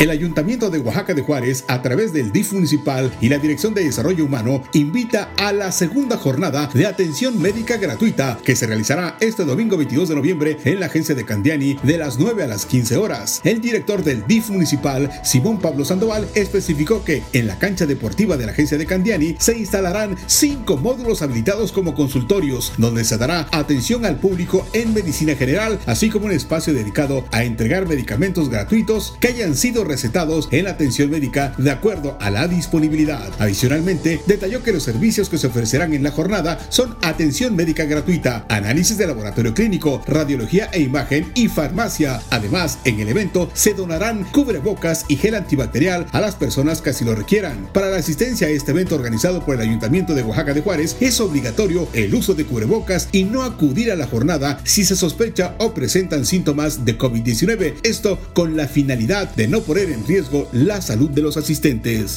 El Ayuntamiento de Oaxaca de Juárez, a través del DIF municipal y la Dirección de Desarrollo Humano, invita a la segunda jornada de atención médica gratuita que se realizará este domingo 22 de noviembre en la agencia de Candiani de las 9 a las 15 horas. El director del DIF municipal, Simón Pablo Sandoval, especificó que en la cancha deportiva de la agencia de Candiani se instalarán cinco módulos habilitados como consultorios, donde se dará atención al público en medicina general, así como un espacio dedicado a entregar medicamentos gratuitos que hayan sido recetados en la atención médica de acuerdo a la disponibilidad. Adicionalmente, detalló que los servicios que se ofrecerán en la jornada son atención médica gratuita, análisis de laboratorio clínico, radiología e imagen y farmacia. Además, en el evento se donarán cubrebocas y gel antibacterial a las personas que así lo requieran. Para la asistencia a este evento organizado por el Ayuntamiento de Oaxaca de Juárez, es obligatorio el uso de cubrebocas y no acudir a la jornada si se sospecha o presentan síntomas de COVID-19. Esto con la finalidad de no poner en riesgo la salud de los asistentes.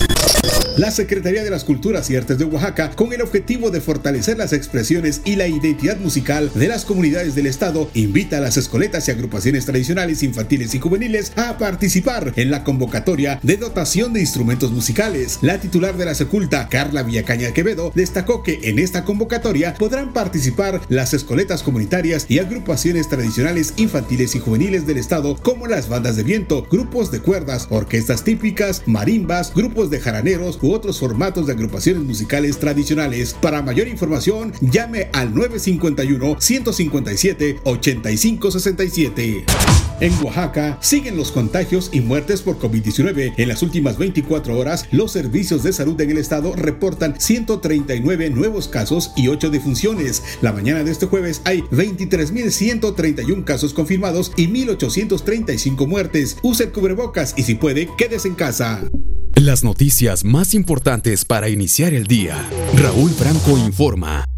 La Secretaría de las Culturas y Artes de Oaxaca, con el objetivo de fortalecer las expresiones y la identidad musical de las comunidades del Estado, invita a las escoletas y agrupaciones tradicionales infantiles y juveniles a participar en la convocatoria de dotación de instrumentos musicales. La titular de la Seculta, Carla Villacaña Quevedo, destacó que en esta convocatoria podrán participar las escoletas comunitarias y agrupaciones tradicionales infantiles y juveniles del Estado, como las bandas de viento, grupos de cuerdas, orquestas típicas, marimbas, grupos de jaraneros, u otros formatos de agrupaciones musicales tradicionales. Para mayor información, llame al 951-157-8567. En Oaxaca siguen los contagios y muertes por COVID-19. En las últimas 24 horas, los servicios de salud en el estado reportan 139 nuevos casos y 8 defunciones. La mañana de este jueves hay 23.131 casos confirmados y 1.835 muertes. Use el cubrebocas y si puede, quédese en casa. Las noticias más importantes para iniciar el día. Raúl Franco informa.